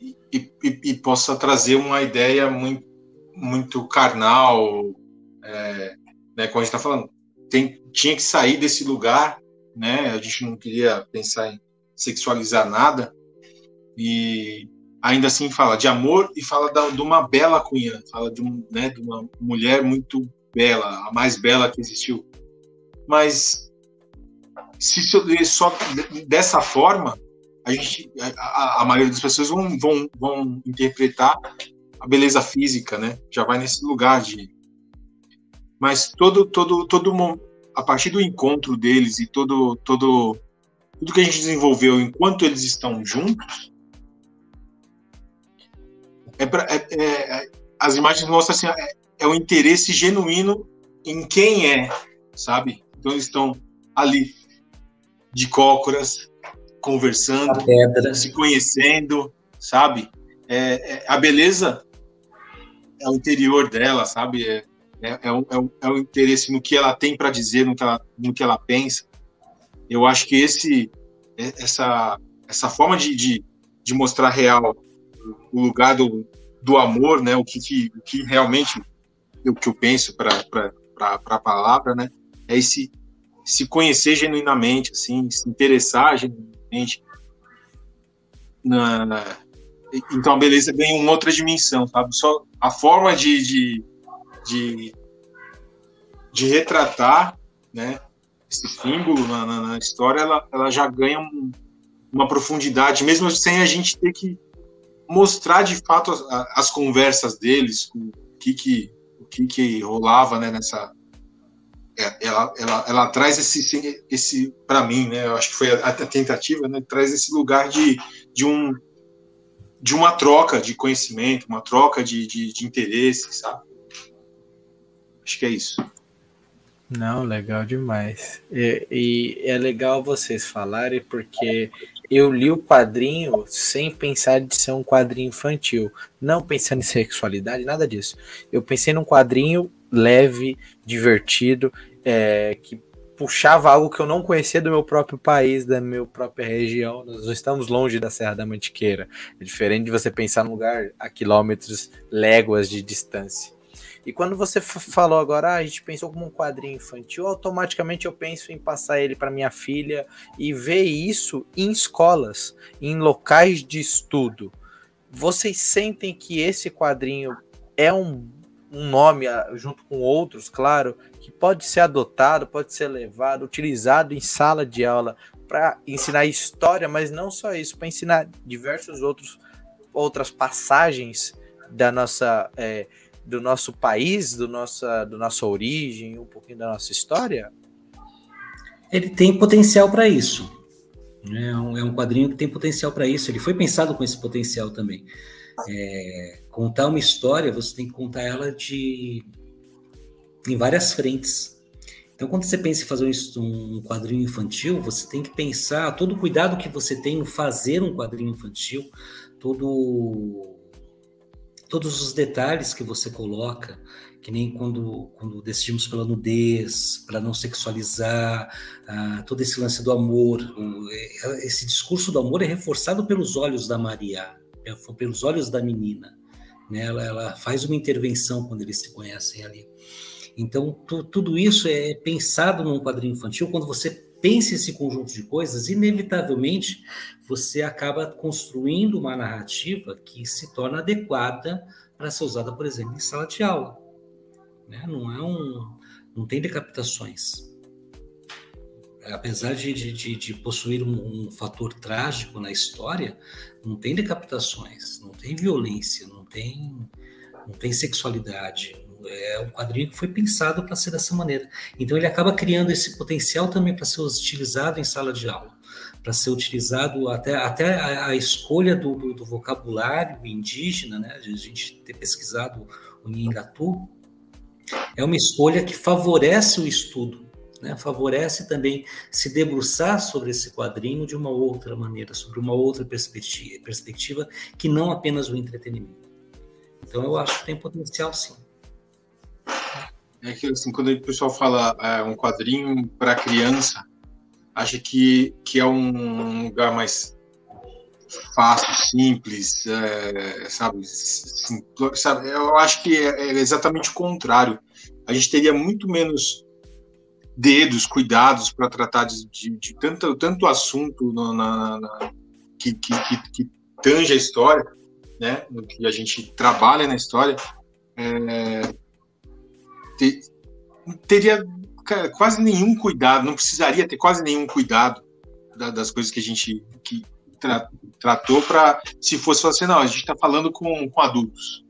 e, e, e, possa trazer uma ideia muito muito carnal, é, né, como a gente está falando, tem, tinha que sair desse lugar, né, a gente não queria pensar em sexualizar nada. E ainda assim fala de amor e fala da, de uma bela cunhã, fala de, um, né, de uma mulher muito bela, a mais bela que existiu. Mas se só dessa forma, a, gente, a, a maioria das pessoas vão, vão, vão interpretar a beleza física, né? Já vai nesse lugar de. Mas todo, todo, todo a partir do encontro deles e todo, todo tudo que a gente desenvolveu enquanto eles estão juntos, é, pra, é, é as imagens mostram assim, é, é o interesse genuíno em quem é, sabe? Então eles estão ali de cócoras, conversando, se conhecendo, sabe? É, é, a beleza é o interior dela, sabe? É, é, é, o, é, o, é o interesse no que ela tem para dizer, no que ela, no que ela pensa. Eu acho que esse essa essa forma de, de, de mostrar real o lugar do, do amor, né? O que, que, o que realmente o que eu penso para a palavra, né? É esse se conhecer genuinamente, assim, se interessar genuinamente. Na, na, então a beleza ganha uma outra dimensão, sabe? Só a forma de, de, de, de retratar, né? Esse símbolo na, na, na história, ela, ela já ganha um, uma profundidade, mesmo sem a gente ter que mostrar de fato as, as conversas deles, o que que, o que, que rolava né, nessa. É, ela, ela, ela traz esse, esse para mim, né? Eu acho que foi a, a, tentativa, né? Traz esse lugar de, de um de uma troca de conhecimento, uma troca de, de, de interesse, sabe? Acho que é isso. Não, legal demais. E, e, é legal vocês falarem porque eu li o quadrinho sem pensar de ser um quadrinho infantil, não pensando em sexualidade, nada disso. Eu pensei num quadrinho leve, divertido, é, que puxava algo que eu não conhecia do meu próprio país, da minha própria região. Nós não estamos longe da Serra da Mantiqueira. É diferente de você pensar num lugar a quilômetros, léguas de distância. E quando você falou agora, ah, a gente pensou como um quadrinho infantil, automaticamente eu penso em passar ele para minha filha e ver isso em escolas, em locais de estudo. Vocês sentem que esse quadrinho é um, um nome, ah, junto com outros, claro, que pode ser adotado, pode ser levado, utilizado em sala de aula para ensinar história, mas não só isso, para ensinar diversos outros outras passagens da nossa é, do nosso país, do nossa do nossa origem, um pouquinho da nossa história? Ele tem potencial para isso. É um, é um quadrinho que tem potencial para isso. Ele foi pensado com esse potencial também. É, contar uma história, você tem que contar ela de em várias frentes. Então, quando você pensa em fazer um quadrinho infantil, você tem que pensar todo o cuidado que você tem em fazer um quadrinho infantil, todo, todos os detalhes que você coloca, que nem quando, quando decidimos pela nudez, para não sexualizar, ah, todo esse lance do amor. O, é, esse discurso do amor é reforçado pelos olhos da Maria, é, pelos olhos da menina. Né? Ela, ela faz uma intervenção quando eles se conhecem ali. Então, tu, tudo isso é pensado num quadrinho infantil. Quando você pensa esse conjunto de coisas, inevitavelmente você acaba construindo uma narrativa que se torna adequada para ser usada, por exemplo, em sala de aula. Né? Não é um, não tem decapitações. Apesar de, de, de possuir um, um fator trágico na história, não tem decapitações, não tem violência, não tem, não tem sexualidade, é um quadrinho que foi pensado para ser dessa maneira. Então ele acaba criando esse potencial também para ser utilizado em sala de aula, para ser utilizado até, até a, a escolha do, do, do, vocabulário indígena, né? A gente ter pesquisado o Nhingatu, é uma escolha que favorece o estudo, né? favorece também se debruçar sobre esse quadrinho de uma outra maneira, sobre uma outra perspectiva, perspectiva que não apenas o entretenimento. Então eu acho que tem potencial sim. É que assim, quando o pessoal fala é, um quadrinho para criança, acha que, que é um lugar mais fácil, simples, é, sabe, simples, sabe? Eu acho que é, é, exatamente o contrário. A gente teria muito menos dedos, cuidados para tratar de, de, de, tanto, tanto assunto no, na, na, que, que, que, tange a história, né? Que a gente trabalha na história. É, ter, teria quase nenhum cuidado, não precisaria ter quase nenhum cuidado da, das coisas que a gente que tra, tratou para se fosse assim, não, a gente está falando com, com adultos.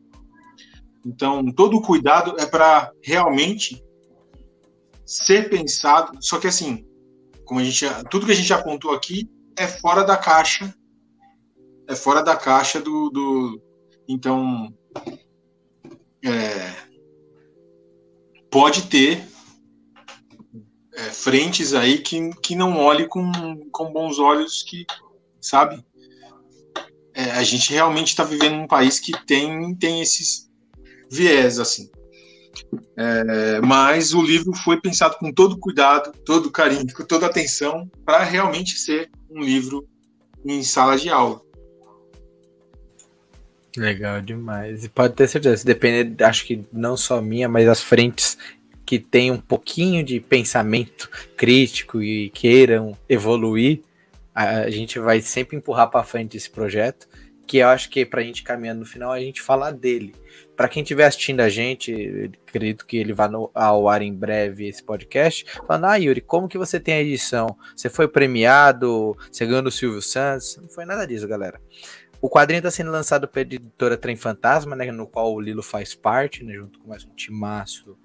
Então, todo o cuidado é para realmente ser pensado, só que assim, como a gente, tudo que a gente apontou aqui é fora da caixa, é fora da caixa do, do então, é, pode ter é, frentes aí que, que não olhe com, com bons olhos que, sabe? É, a gente realmente está vivendo num país que tem, tem esses viés, assim. É, mas o livro foi pensado com todo cuidado, todo carinho, com toda atenção, para realmente ser um livro em sala de aula. Legal demais. E pode ter certeza, se depender, acho que não só minha, mas as frentes que tem um pouquinho de pensamento crítico e queiram evoluir, a gente vai sempre empurrar para frente esse projeto, que eu acho que para a gente caminhando no final a gente falar dele. Para quem estiver assistindo a gente, acredito que ele vá no, ao ar em breve esse podcast, falando, ah, Yuri, como que você tem a edição? Você foi premiado? Você ganhou no Silvio Santos? Não foi nada disso, galera. O quadrinho está sendo lançado pela editora Trem Fantasma, né, no qual o Lilo faz parte, né, junto com mais um timaço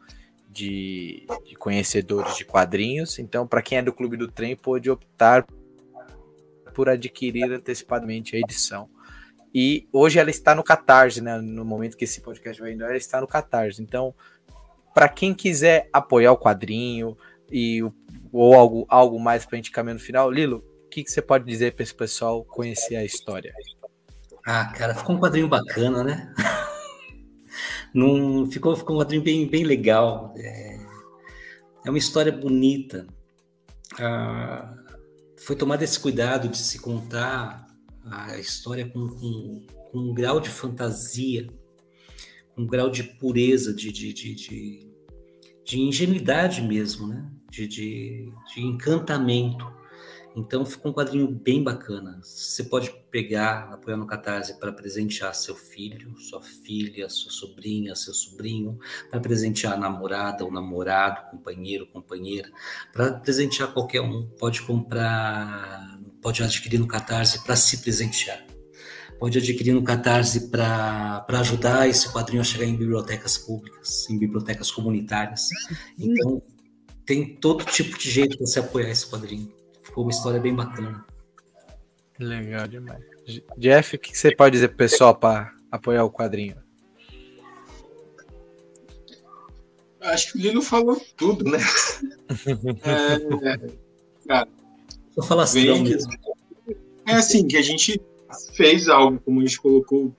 de, de conhecedores de quadrinhos. Então, para quem é do Clube do Trem, pode optar por adquirir antecipadamente a edição. E hoje ela está no Catarse, né? No momento que esse podcast vai indo, ela está no Catarse. Então, para quem quiser apoiar o quadrinho e ou algo, algo mais para a gente caminhar no final, Lilo, o que, que você pode dizer para esse pessoal conhecer a história? Ah, cara, ficou um quadrinho bacana, né? Num, ficou, ficou um quadrinho bem, bem legal. É, é uma história bonita. Ah, foi tomado esse cuidado de se contar a história com, com, com um grau de fantasia, um grau de pureza, de, de, de, de, de ingenuidade mesmo, né? De, de, de encantamento. Então ficou um quadrinho bem bacana. Você pode pegar, apoiar no Catarse para presentear seu filho, sua filha, sua sobrinha, seu sobrinho, para presentear a namorada, o namorado, companheiro, companheira, para presentear qualquer um. Pode comprar, pode adquirir no Catarse para se presentear. Pode adquirir no Catarse para ajudar esse quadrinho a chegar em bibliotecas públicas, em bibliotecas comunitárias. Então, tem todo tipo de jeito para você apoiar esse quadrinho. Ficou uma história bem bacana. Legal demais. Jeff, o que você pode dizer pro pessoal para apoiar o quadrinho? Acho que o Lilo falou tudo, né? é, cara, Vou falar assim, mesmo. É assim, que a gente fez algo, como a gente colocou,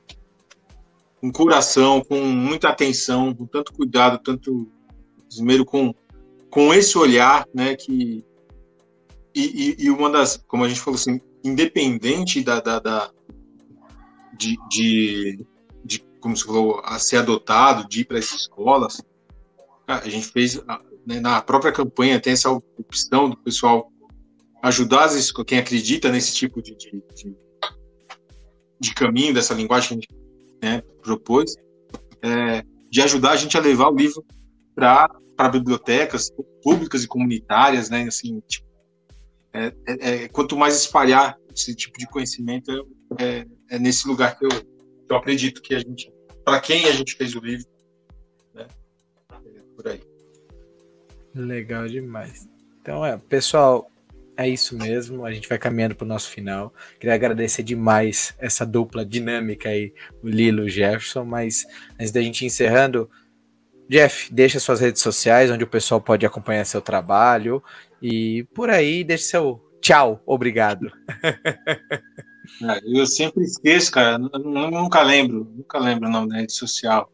com coração, com muita atenção, com tanto cuidado, tanto esmero, com, com esse olhar, né, que e, e, e, uma das, como a gente falou assim, independente da, da, da de, de, de, como se falou, a ser adotado, de ir para as escolas, a gente fez né, na própria campanha tem essa opção do pessoal ajudar as, quem acredita nesse tipo de, de, de, de caminho dessa linguagem que a gente né, propôs, é, de ajudar a gente a levar o livro para bibliotecas públicas e comunitárias, né, assim, tipo, é, é, é, quanto mais espalhar esse tipo de conhecimento, é, é nesse lugar que eu, eu acredito que a gente, para quem a gente fez o livro, né? É por aí. Legal demais. Então, é, pessoal, é isso mesmo. A gente vai caminhando para o nosso final. Queria agradecer demais essa dupla dinâmica aí, o Lilo e o Jefferson. Mas antes da gente encerrando, Jeff, deixa suas redes sociais, onde o pessoal pode acompanhar seu trabalho e por aí, deixe seu tchau, obrigado. É, eu sempre esqueço, cara. nunca lembro, nunca lembro o nome da rede social.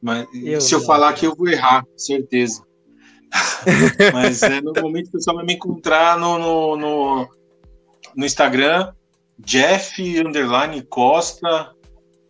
Mas eu se eu não, falar aqui, eu vou errar, certeza. Mas é, normalmente o pessoal vai me encontrar no, no, no, no Instagram, Jeff underline Costa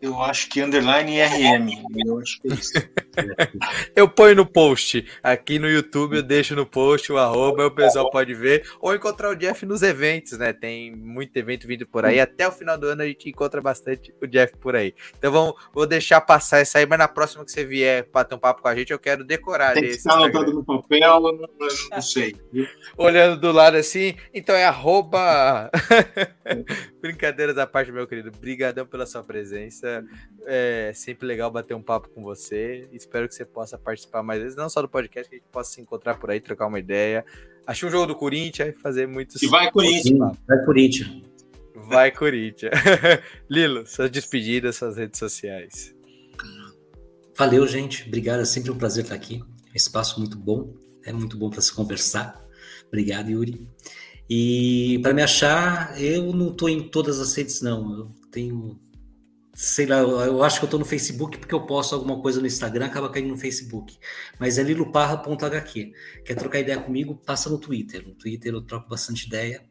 eu acho que underline RM. Eu acho que é isso. eu ponho no post. Aqui no YouTube eu deixo no post o arroba, o pessoal pode ver. Ou encontrar o Jeff nos eventos, né? Tem muito evento vindo por aí. Até o final do ano a gente encontra bastante o Jeff por aí. Então vamos, vou deixar passar essa aí, mas na próxima que você vier bater um papo com a gente, eu quero decorar. Tem que estar anotado no papel, não, não sei. Olhando do lado assim, então é arroba. Brincadeiras à parte, meu querido. Obrigadão pela sua presença. É sempre legal bater um papo com você. Espero que você possa participar mais vezes, não só do podcast, que a gente possa se encontrar por aí, trocar uma ideia. Achei um jogo do Corinthians, fazer muitos. E vai Corinthians. Vai Corinthians. Vai Corinthians. Lilo, suas despedidas, suas redes sociais. Valeu, gente. Obrigado. É sempre um prazer estar aqui. Um espaço muito bom. É muito bom para se conversar. Obrigado, Yuri. E para me achar, eu não estou em todas as redes, não. Eu tenho sei lá, eu acho que eu tô no Facebook porque eu posto alguma coisa no Instagram, acaba caindo no Facebook. Mas é liluparra.hq. Quer trocar ideia comigo? Passa no Twitter. No Twitter eu troco bastante ideia.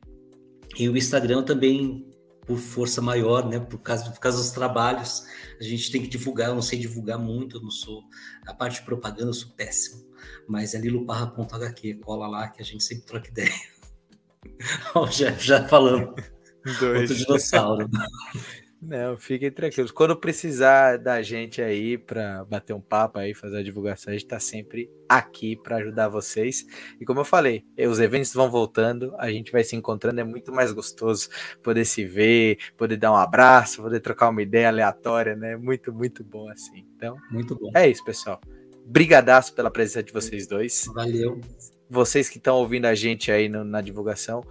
E o Instagram também, por força maior, né? Por causa, por causa dos trabalhos, a gente tem que divulgar. Eu não sei divulgar muito, eu não sou. A parte de propaganda eu sou péssimo. Mas é liluparra.hq. Cola lá que a gente sempre troca ideia. Ó, o Jeff já falando. Dois. Outro dinossauro. Não, fiquem tranquilos. Quando precisar da gente aí para bater um papo aí, fazer a divulgação, a gente está sempre aqui para ajudar vocês. E como eu falei, os eventos vão voltando, a gente vai se encontrando, é muito mais gostoso poder se ver, poder dar um abraço, poder trocar uma ideia aleatória, né? Muito, muito bom assim. Então, muito bom. É isso, pessoal. Brigadaço pela presença de vocês dois. Valeu. Vocês que estão ouvindo a gente aí no, na divulgação,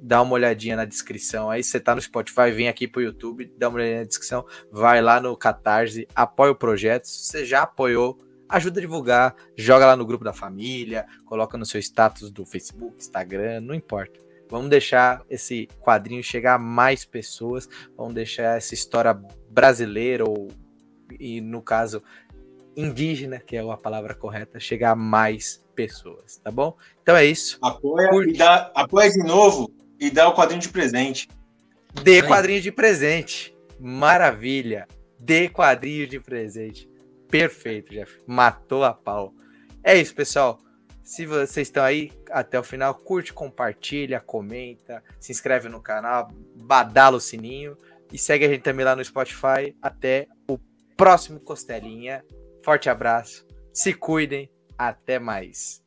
dá uma olhadinha na descrição. Aí você tá no Spotify, vem aqui pro YouTube, dá uma olhadinha na descrição, vai lá no Catarse, apoia o projeto. Se você já apoiou, ajuda a divulgar, joga lá no grupo da família, coloca no seu status do Facebook, Instagram, não importa. Vamos deixar esse quadrinho chegar a mais pessoas, vamos deixar essa história brasileira ou e no caso indígena, que é a palavra correta, chegar a mais pessoas, tá bom? Então é isso. Apoia Curte. e dá, apoia de novo e dá o quadrinho de presente. Dê quadrinho de presente. Maravilha. Dê quadrinho de presente. Perfeito, Jeff. Matou a pau. É isso, pessoal. Se vocês estão aí até o final, curte, compartilha, comenta, se inscreve no canal, badala o sininho e segue a gente também lá no Spotify. Até o próximo Costelinha. Forte abraço, se cuidem, até mais.